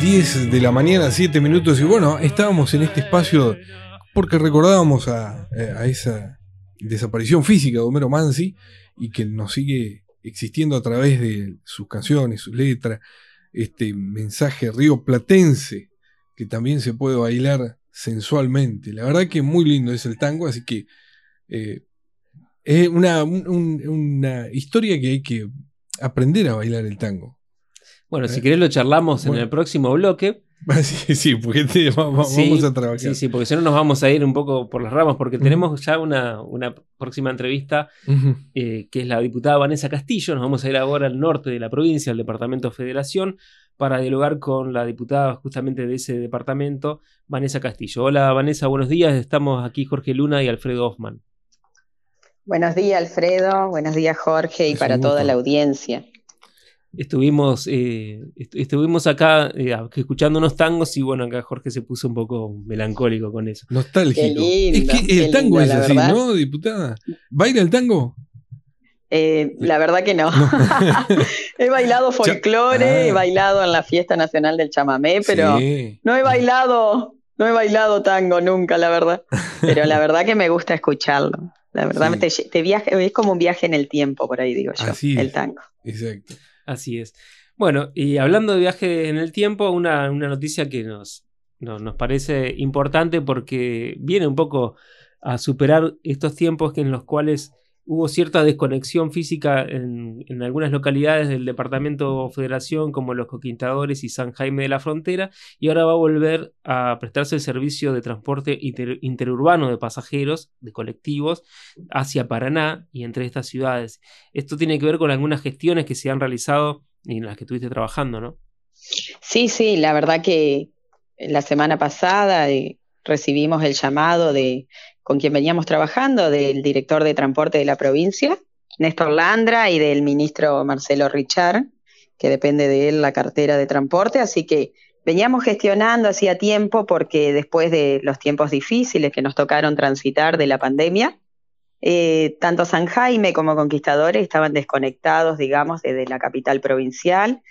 10 de la mañana, 7 minutos, y bueno, estábamos en este espacio porque recordábamos a, eh, esa desaparición física de Homero Mansi y que nos sigue existiendo a través de sus canciones, sus letras, este mensaje río platense que también se puede bailar sensualmente. La verdad que muy lindo es el tango, así que eh, es una historia que hay que aprender a bailar el tango. Bueno, si querés lo charlamos en el próximo bloque. Sí, sí, porque vamos, a trabajar. Sí, sí, porque si no nos vamos a ir un poco por las ramas, porque tenemos ya una, una, próxima entrevista, eh, que es la diputada Vanessa Castillo. Nos vamos a ir ahora al norte de la provincia, al departamento Federación, para dialogar con la diputada justamente de ese departamento, Vanessa Castillo. Hola Vanessa, buenos días. Estamos aquí Jorge Luna y Alfredo Hoffman. Buenos días, Alfredo. Buenos días, Jorge, y para toda la audiencia. Estuvimos, eh, estuvimos acá eh, escuchando unos tangos y bueno, acá Jorge se puso un poco melancólico con eso. Nostálgico. es que el tango es así, ¿no, diputada? ¿Baila el tango? Eh, la verdad que no. he bailado folclore, he ah. bailado en la fiesta nacional del chamamé, pero no he bailado, no he bailado tango nunca, la verdad. Pero la verdad que me gusta escucharlo. La verdad te, viaje, es como un viaje en el tiempo, por ahí digo yo, el tango. Exacto. Así es. Bueno, y hablando de viaje en el tiempo, una, noticia que nos, nos parece importante porque viene un poco a superar estos tiempos en los cuales hubo cierta desconexión física en, algunas localidades del departamento Federación, como los Coquintadores y San Jaime de la Frontera, y ahora va a volver a prestarse el servicio de transporte interurbano de pasajeros, de colectivos, hacia Paraná y entre estas ciudades. Esto tiene que ver con algunas gestiones que se han realizado y en las que estuviste trabajando, ¿no? Sí, sí, la verdad que la semana pasada eh, recibimos el llamado de con quien veníamos trabajando, del director de transporte de la provincia, Néstor Landra, y del ministro Marcelo Richard, que depende de él la cartera de transporte, así que veníamos gestionando hacía tiempo porque después de los tiempos difíciles que nos tocaron transitar de la pandemia, eh, tanto San Jaime como Conquistadores estaban desconectados, digamos, desde la capital provincial.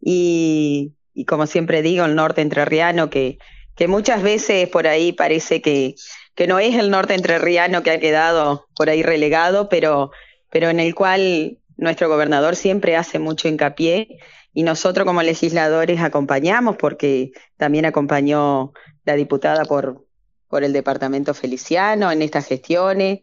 Y, como siempre digo, el norte entrerriano, que, que muchas veces por ahí parece que que no es el norte entrerriano que ha quedado por ahí relegado, pero, pero en el cual nuestro gobernador siempre hace mucho hincapié y nosotros como legisladores acompañamos porque también acompañó la diputada por, por el departamento Feliciano en estas gestiones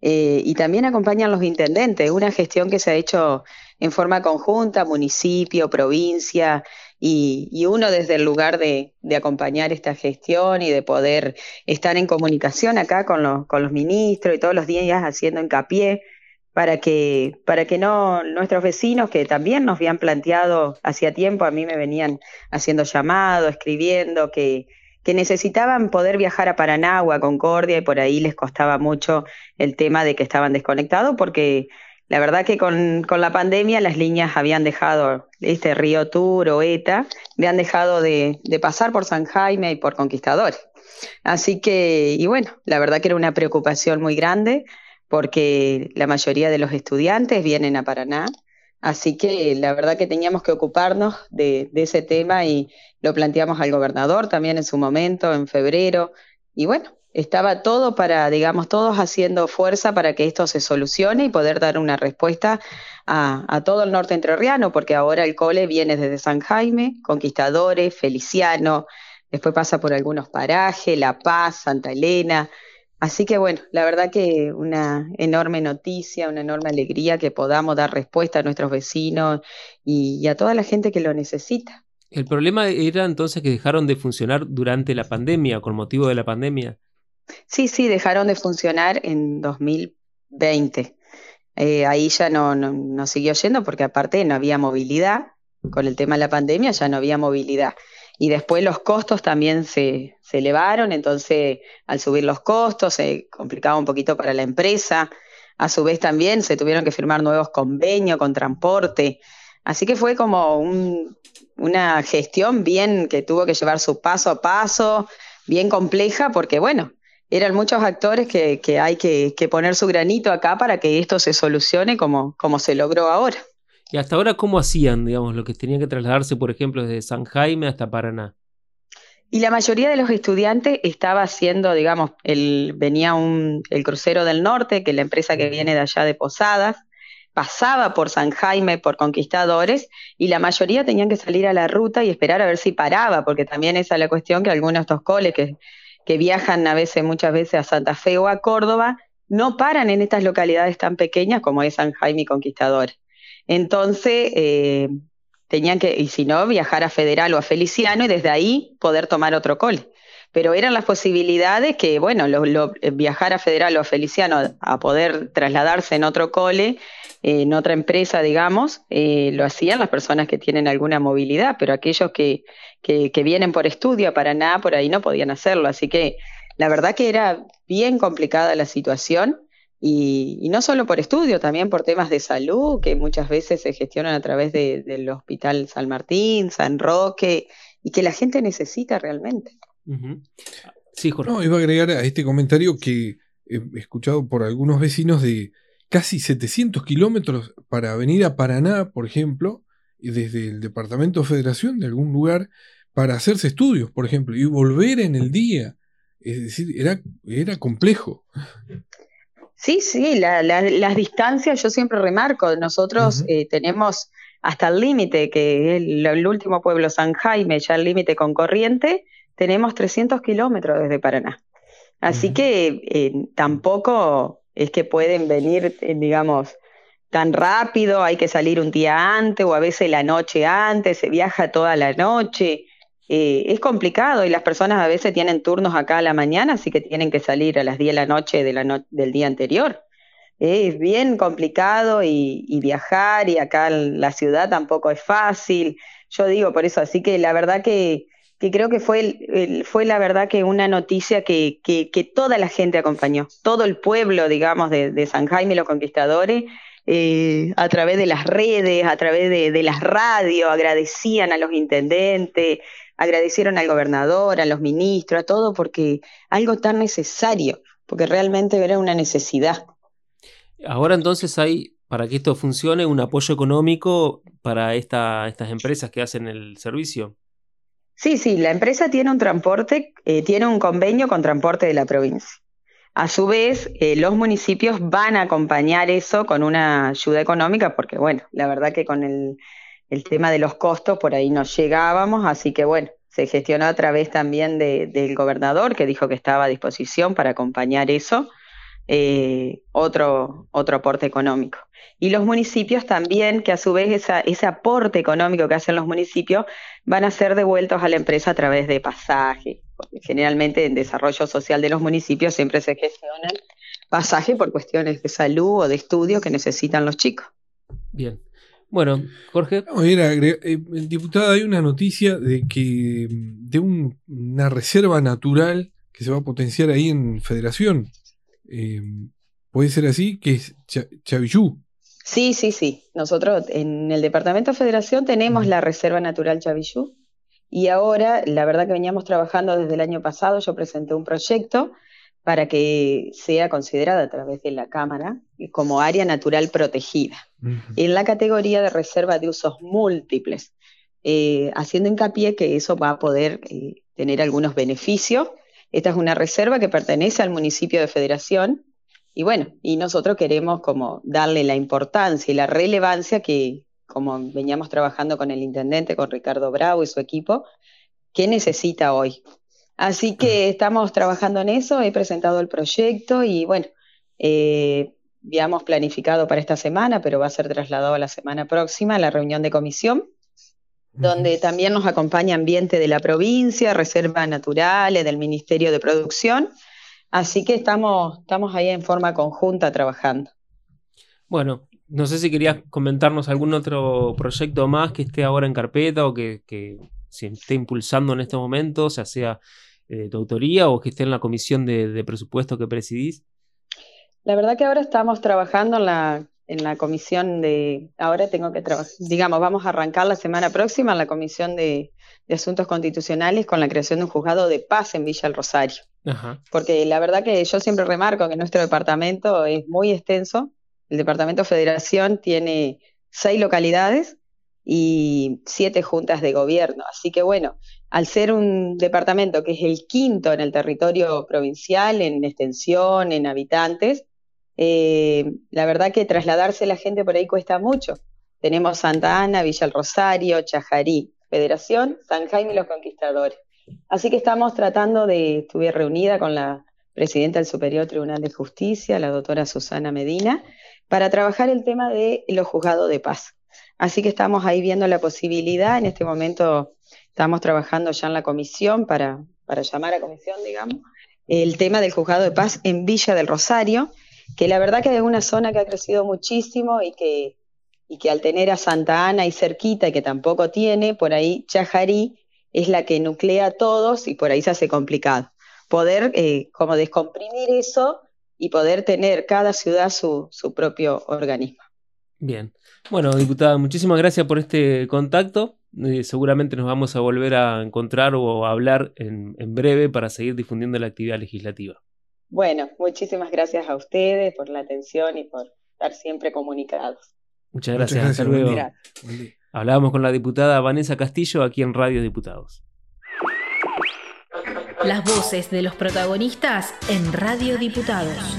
eh, y también acompañan los intendentes, una gestión que se ha hecho en forma conjunta, municipio, provincia, y, uno desde el lugar de, acompañar esta gestión y de poder estar en comunicación acá con los, ministros y todos los días haciendo hincapié para que, para que no nuestros vecinos que también nos habían planteado hacía tiempo, a mí me venían haciendo llamado, escribiendo, que, que necesitaban poder viajar a Paraná a Concordia y por ahí les costaba mucho el tema de que estaban desconectados porque la verdad que con, la pandemia las líneas habían dejado, este Río Tour ETA, habían dejado de, pasar por San Jaime y por Conquistadores. Así que, y bueno, la verdad que era una preocupación muy grande porque la mayoría de los estudiantes vienen a Paraná. Así que la verdad que teníamos que ocuparnos de, de ese tema y lo planteamos al gobernador también en su momento, en febrero. Y bueno, estaba todo para, digamos, todos haciendo fuerza para que esto se solucione y poder dar una respuesta a, todo el norte entrerriano, porque ahora el cole viene desde San Jaime, Conquistadores, Feliciano, después pasa por algunos parajes, La Paz, Santa Elena. Así que bueno, la verdad que una enorme noticia, una enorme alegría que podamos dar respuesta a nuestros vecinos y a toda la gente que lo necesita. El problema era entonces que dejaron de funcionar durante la pandemia, con motivo de la pandemia. Sí, sí, dejaron de funcionar en 2020. Eh, ahí ya no, no, siguió yendo porque aparte no había movilidad. Con el tema de la pandemia ya no había movilidad. Y después los costos también se, se elevaron, entonces al subir los costos se complicaba un poquito para la empresa. A su vez también se tuvieron que firmar nuevos convenios con transporte. Así que fue como una gestión bien que tuvo que llevar su paso a paso, bien compleja, porque bueno, eran muchos actores que, hay que, poner su granito acá para que esto se solucione como, como se logró ahora. ¿Y hasta ahora cómo hacían, digamos, lo que tenían que trasladarse, por ejemplo, desde San Jaime hasta Paraná? Y la mayoría de los estudiantes estaba haciendo, digamos, el, venía un, el crucero del norte, que es la empresa que viene de allá de Posadas, pasaba por San Jaime, por Conquistadores, y la mayoría tenían que salir a la ruta y esperar a ver si paraba, porque también esa es la cuestión que algunos de estos coles que, que viajan a veces, muchas veces a Santa Fe o a Córdoba, no paran en estas localidades tan pequeñas como es San Jaime y Conquistadores. Entonces, eh, tenían que, y si no, viajar a Federal o a Feliciano y desde ahí poder tomar otro cole. Pero eran las posibilidades que, bueno, eh, viajar a Federal o a Feliciano a poder trasladarse en otro cole, en otra empresa, digamos, eh, lo hacían las personas que tienen alguna movilidad, pero aquellos que, que, que vienen por estudio a Paraná, por ahí no podían hacerlo. Así que la verdad que era bien complicada la situación y, no solo por estudio, también por temas de salud que muchas veces se gestionan a través del Hospital San Martín, San Roque y que la gente necesita realmente. Sí, Jorge. No, iba a agregar a este comentario que he escuchado por algunos vecinos de casi 700 kilómetros para venir a Paraná, por ejemplo, desde el Departamento de Federación de algún lugar, para hacerse estudios, por ejemplo, y volver en el día. Es decir, era, era complejo. Sí, sí, las distancias yo siempre remarco. Nosotros eh, tenemos hasta el límite, que es el, último pueblo, San Jaime, ya el límite con corriente, tenemos 300 kilómetros desde Paraná. Así que eh, tampoco es que pueden venir, eh, digamos, tan rápido, hay que salir un día antes o a veces la noche antes, se viaja toda la noche. Eh, es complicado y las personas a veces tienen turnos acá a la mañana, así que tienen que salir a las 10 de la noche del día anterior. es bien complicado y, viajar y acá la ciudad tampoco es fácil. Yo digo por eso, así que la verdad que, creo que fue, fue la verdad que una noticia que, toda la gente acompañó, todo el pueblo, digamos, de, San Jaime los conquistadores. Eh, a través de las redes, a través de, de las radios, agradecían a los intendentes, agradecieron al gobernador, a los ministros, a todo, porque algo tan necesario, porque realmente era una necesidad. Ahora entonces hay, para que esto funcione, un apoyo económico para esta, estas empresas que hacen el servicio. Sí, sí, la empresa tiene un transporte, eh, tiene un convenio con transporte de la provincia. A su vez, eh, los municipios van a acompañar eso con una ayuda económica, porque bueno, la verdad que con el, el tema de los costos por ahí no llegábamos, así que bueno, se gestionó a través también del gobernador que dijo que estaba a disposición para acompañar eso, eh, otro, otro aporte económico. Y los municipios también, que a su vez ese aporte económico que hacen los municipios van a ser devueltos a la empresa a través de pasaje, porque generalmente en desarrollo social de los municipios siempre se gestionan pasaje por cuestiones de salud o de estudio que necesitan los chicos. Bien. Bueno, Jorge. Eh, diputada, hay una noticia de que de una reserva natural que se va a potenciar ahí en Federación. Eh, ¿Puede ser así? Que es Chavillú. Sí, sí, sí. Nosotros en el Departamento de Federación tenemos la Reserva Natural Chavillú y ahora, la verdad que veníamos trabajando desde el año pasado, yo presenté un proyecto para que sea considerada a través de la Cámara como área natural protegida, en la categoría de reserva de usos múltiples, eh, haciendo hincapié que eso va a poder eh, tener algunos beneficios. Esta es una reserva que pertenece al municipio de Federación y bueno, y nosotros queremos como darle la importancia y la relevancia que, como veníamos trabajando con el intendente, con Ricardo Bravo y su equipo, que necesita hoy. Así que estamos trabajando en eso, he presentado el proyecto y bueno, eh, habíamos planificado para esta semana, pero va a ser trasladado a la semana próxima a la reunión de comisión, donde también nos acompaña Ambiente de la provincia, Reservas Naturales, del Ministerio de Producción. Así que estamos, estamos ahí en forma conjunta trabajando. Bueno, no sé si querías comentarnos algún otro proyecto más que esté ahora en carpeta o que, que se esté impulsando en este momento, ya sea de tu autoría o que esté en la comisión de, presupuesto que presidís? La verdad que ahora estamos trabajando en la, en la comisión de, ahora tengo que trabajar, digamos, vamos a arrancar la semana próxima en la comisión de, asuntos constitucionales con la creación de un juzgado de paz en Villa del Rosario. Porque la verdad que yo siempre remarco que nuestro departamento es muy extenso. El departamento Federación tiene seis localidades y siete juntas de gobierno. Así que bueno, al ser un departamento que es el quinto en el territorio provincial, en extensión, en habitantes, eh, la verdad que trasladarse la gente por ahí cuesta mucho. Tenemos Santa Ana, Villa el Rosario, Chajarí, Federación, San Jaime y los Conquistadores. Así que estamos tratando de, estuve reunida con la presidenta del Superior Tribunal de Justicia, la doctora Susana Medina, para trabajar el tema de los juzgados de paz. Así que estamos ahí viendo la posibilidad. En este momento estamos trabajando ya en la comisión para, para llamar a comisión, digamos, el tema del juzgado de paz en Villa del Rosario, que la verdad que es una zona que ha crecido muchísimo y que, y que al tener a Santa Ana y cerquita, y que tampoco tiene, por ahí Chajarí es la que nuclea a todos y por ahí se hace complicado. Poder eh, como descomprimir eso y poder tener cada ciudad su, su propio organismo. Bien. Bueno, diputada, muchísimas gracias por este contacto. Eh, seguramente nos vamos a volver a encontrar o a hablar en, en breve para seguir difundiendo la actividad legislativa. Bueno, muchísimas gracias a ustedes por la atención y por estar siempre comunicados. Muchas gracias. Hasta luego. Hablábamos con la diputada Vanessa Castillo aquí en Radio Diputados. Las voces de los protagonistas en Radio Diputados.